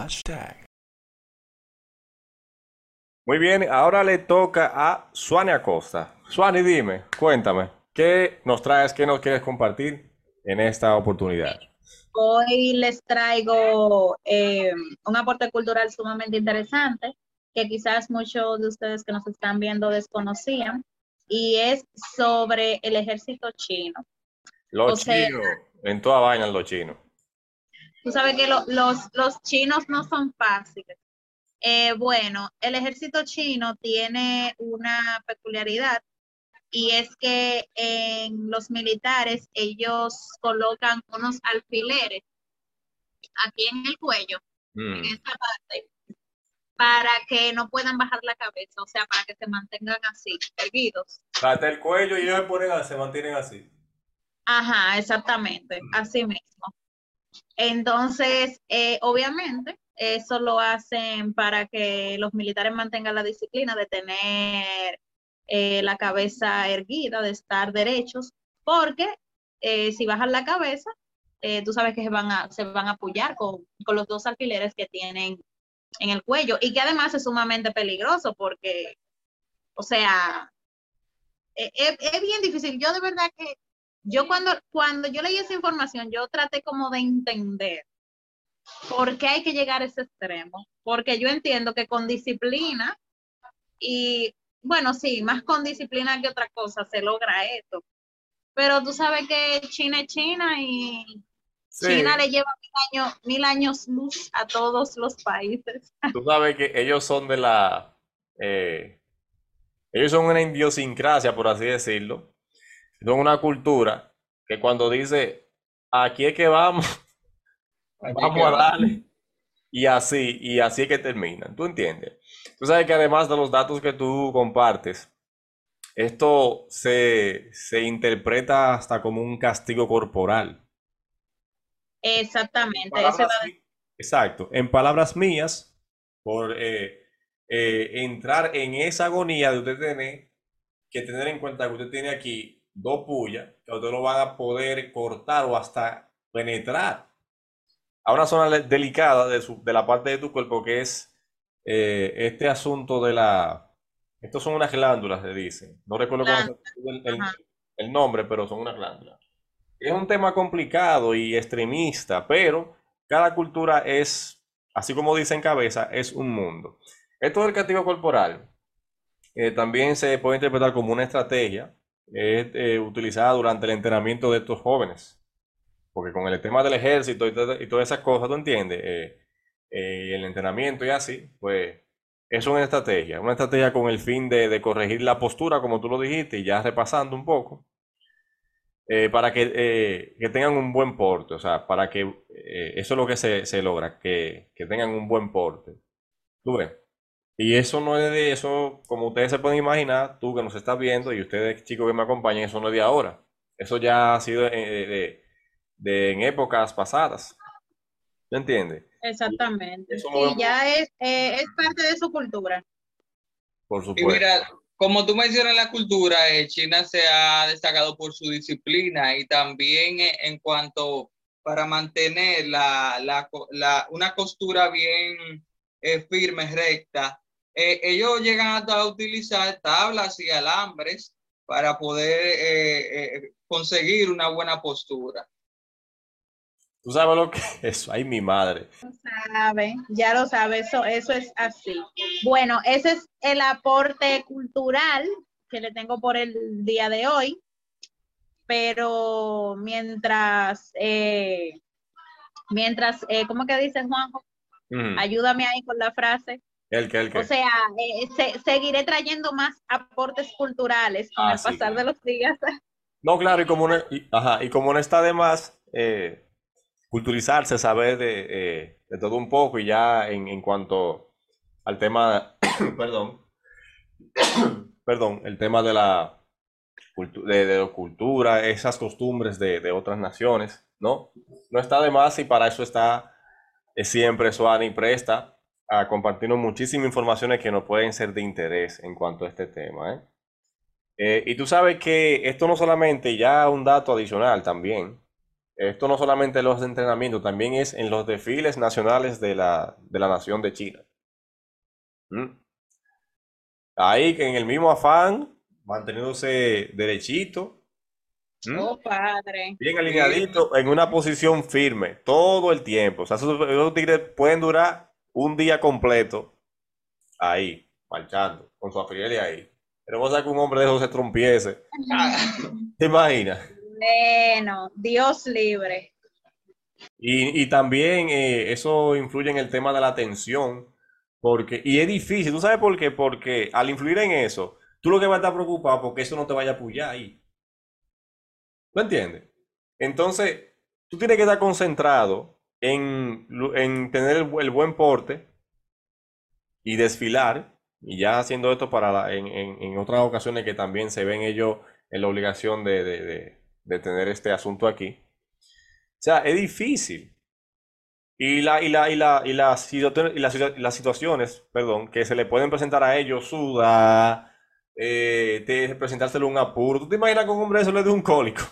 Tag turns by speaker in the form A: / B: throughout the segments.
A: Hashtag. Muy bien, ahora le toca a Suani Acosta. Suani, dime, cuéntame, ¿qué nos traes, qué nos quieres compartir en esta oportunidad?
B: Hoy les traigo eh, un aporte cultural sumamente interesante que quizás muchos de ustedes que nos están viendo desconocían y es sobre el ejército chino.
A: Los chinos, en toda vaina los chinos.
B: Tú sabes que los, los chinos no son fáciles. Eh, bueno, el ejército chino tiene una peculiaridad y es que en los militares ellos colocan unos alfileres aquí en el cuello, en mm. esta parte, para que no puedan bajar la cabeza, o sea, para que se mantengan así, erguidos.
A: Hasta el cuello y ellos se, ponen, se mantienen así.
B: Ajá, exactamente, mm. así mismo. Entonces, eh, obviamente, eso lo hacen para que los militares mantengan la disciplina de tener eh, la cabeza erguida, de estar derechos, porque eh, si bajan la cabeza, tú sabes que se van a, se van a apoyar con, los dos alfileres que tienen en el cuello y que además es sumamente peligroso porque, o sea, es, bien difícil. Yo de verdad que, yo cuando, cuando yo leí esa información, yo traté como de entender por qué hay que llegar a ese extremo, porque yo entiendo que con disciplina y bueno, sí, más con disciplina que otra cosa se logra esto. Pero tú sabes que China es China y China le lleva mil años, mil años luz a todos los países.
A: Tú sabes que ellos son de la... Eh, ellos son una idiosincrasia, por así decirlo. Son una cultura que cuando dice, aquí es que vamos, vamos a darle. Y así, y así es que terminan. ¿Tú entiendes? Tú sabes que además de los datos que tú compartes, esto se, interpreta hasta como un castigo corporal.
B: Exactamente.
A: exacto. En palabras mías, por eh, eh, entrar en esa agonía de usted tener que tener en cuenta que usted tiene aquí dos pullas, que usted lo van a poder cortar o hasta penetrar a una zona delicada de, de la parte de tu cuerpo que es eh, este asunto de la... Estos son unas glándulas, se dicen. No recuerdo el, nombre, pero son unas glándulas. Es un tema complicado y extremista, pero cada cultura es, así como dicen cabeza, es un mundo. Esto del castigo corporal eh, también se puede interpretar como una estrategia eh, utilizada durante el entrenamiento de estos jóvenes. Porque con el tema del ejército y, y todas esas cosas, ¿tú entiendes? Eh, eh, el entrenamiento y así, pues es una estrategia, una estrategia con el fin de, corregir la postura, como tú lo dijiste, y ya repasando un poco, para que, tengan un buen porte, o sea, para que eso es lo que se, logra, que, tengan un buen porte. ¿Tú ves? Y eso no es de eso, como ustedes se pueden imaginar, tú que nos estás viendo y ustedes chicos que me acompañan, eso no es de ahora. Eso ya ha sido de, de en épocas pasadas. ¿Me entiendes?
B: Exactamente. Y ya es, eh, es parte de su cultura.
A: Por supuesto.
C: Y mira, como tú mencionas la cultura, eh, China se ha destacado por su disciplina y también eh, en cuanto para mantener la, la, la, una costura bien firme, recta. Ellos llegan a utilizar tablas y alambres para poder conseguir una buena postura.
A: ¿Tú sabes lo que es eso? Ay, mi madre.
B: Sabe, ya lo sabe, eso, eso es así. Bueno, ese es el aporte cultural que le tengo por el día de hoy. Pero mientras, eh, mientras, eh, ¿cómo que dice Juanjo? Ayúdame ahí con la frase.
A: El que, el que.
B: O sea, eh, seguiré trayendo más aportes culturales con ah, el pasar de los días.
A: No, claro, y como no, ajá, y como no está de más, eh, culturizarse, saber eh, de, todo un poco y ya en, cuanto al tema, perdón, perdón, el tema de la, de, cultura, esas costumbres de, otras naciones, ¿no? No está de más y para eso está siempre Suani presta a compartirnos muchísimas informaciones que nos pueden ser de interés en cuanto a este tema, ¿eh? y tú sabes que esto no solamente, ya un dato adicional también, esto no solamente en los entrenamientos, también es en los desfiles nacionales de la, de la nación de China. ¿Mm? Ahí que en el mismo afán, manteniéndose derechito, ¿Mm?
B: Oh, padre.
A: bien alineadito, en una posición firme, todo el tiempo. O sea, esos, esos tigres pueden durar un día completo ahí, marchando, con su afiel ahí. Pero vos sabés que un hombre de esos se trompiese. ¿Te imaginas?
B: Bueno, Dios libre.
A: Y, y también eh, eso influye en el tema de la atención, porque, y es difícil, ¿tú sabes por qué? Porque al influir en eso, tú lo que vas a estar preocupado porque eso no te vaya a apoyar ahí. ¿Lo entiendes? Entonces, tú tienes que estar concentrado en, en tener el, el buen porte y desfilar, y ya haciendo esto para la- en, en- en otras ocasiones que también se ven ellos en la obligación de, de- de- de tener este asunto aquí. O sea, es difícil. Y, la, y, la, y, la, y, las y las situaciones, perdón, que se le pueden presentar a ellos, sudar, eh, presentárselo un apuro. ¿Tú te imaginas que un hombre eso le dé un cólico?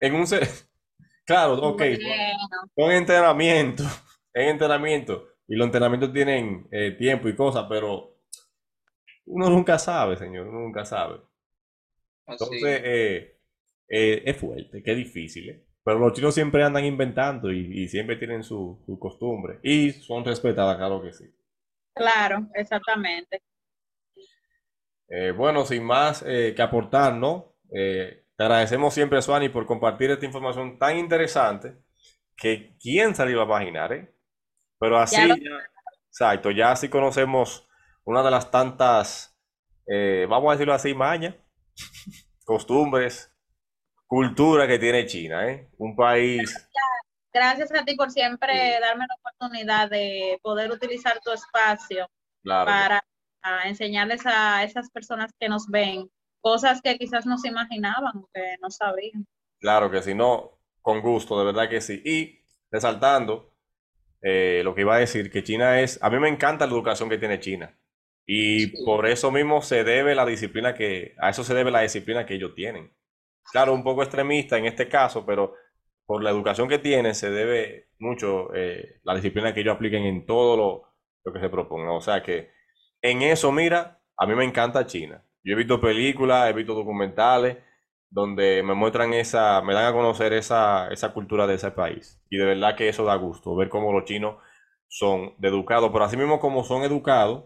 A: En un... Claro, ok,
B: Bueno,
A: son entrenamiento, es entrenamiento. Y los entrenamientos tienen eh, tiempo y cosas, pero uno nunca sabe, señor, uno nunca sabe.
C: Así.
A: Entonces, eh, eh, es fuerte, que es difícil, ¿eh? Pero los chinos siempre andan inventando y, y siempre tienen su, su costumbre. Y son respetadas, claro que sí.
B: claro, exactamente.
A: Bueno, sin más eh, que aportar, ¿no? Eh, te agradecemos siempre, Suani, por compartir esta información tan interesante que quién iba a imaginar, ¿eh? Pero así,
B: Ya lo-
A: ya- exacto, ya así conocemos una de las tantas, eh, vamos a decirlo así, mañas, costumbres, cultura que tiene China, ¿eh? Un país,
B: Gracias a ti por siempre
A: Sí.
B: darme la oportunidad de poder utilizar tu espacio
A: claro,
B: para ah, enseñarles a esas personas que nos ven cosas que quizás no se imaginaban, o que no sabían.
A: Claro que sí, no, con gusto, de verdad que sí. Y resaltando eh, lo que iba a decir, que China es, a mí me encanta la educación que tiene China. Y
C: Sí.
A: por eso mismo se debe la disciplina que, a eso se debe la disciplina que ellos tienen. Claro, un poco extremista en este caso, pero por la educación que tienen se debe mucho eh, la disciplina que ellos apliquen en todo lo, lo que se proponga. O sea que en eso, mira, a mí me encanta China. Yo he visto películas, he visto documentales donde me muestran esa, me dan a conocer esa, esa cultura de ese país. Y de verdad que eso da gusto, ver cómo los chinos son de educados, pero así mismo como son educados,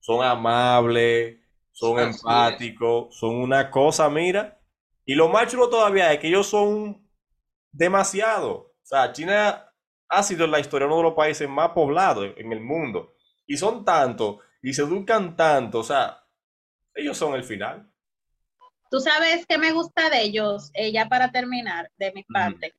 A: son amables, son
C: Así es.
A: empáticos, son una cosa, mira. Y lo más chulo todavía es que ellos son demasiado. O sea, China ha sido en la historia uno de los países más poblados en el mundo. Y son tantos, y se educan tanto, o sea, ellos son el final.
B: Tú sabes que me gusta de ellos, eh, ya para terminar, de mi parte,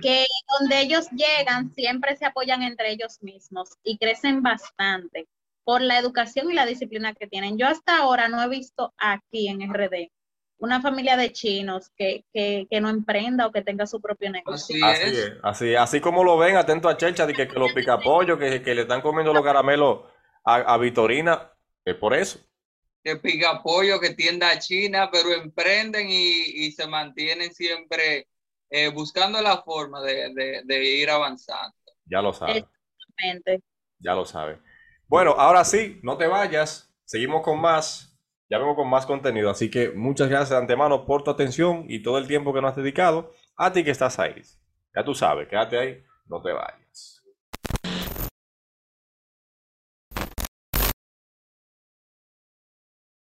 B: que donde ellos llegan siempre se apoyan entre ellos mismos y crecen bastante por la educación y la disciplina que tienen. Yo hasta ahora no he visto aquí en RD una familia de chinos que, que, que no emprenda o que tenga su propio negocio.
C: Así
A: Así
C: es.
A: es, así, así como lo ven, atento a Chelcha, de que, que los picapollos, que, que le están comiendo los caramelos a, a Vitorina, es por eso.
C: Que pica pollo, que tienda a China, pero emprenden y, y se mantienen siempre eh, buscando la forma de, de- de ir avanzando.
A: Ya lo sabes,
B: Exactamente.
A: ya lo sabes. Bueno, ahora sí, no te vayas, seguimos con más, ya vengo con más contenido, así que muchas gracias de antemano por tu atención y todo el tiempo que nos has dedicado, a ti que estás ahí. Ya tú sabes, quédate ahí, no te vayas.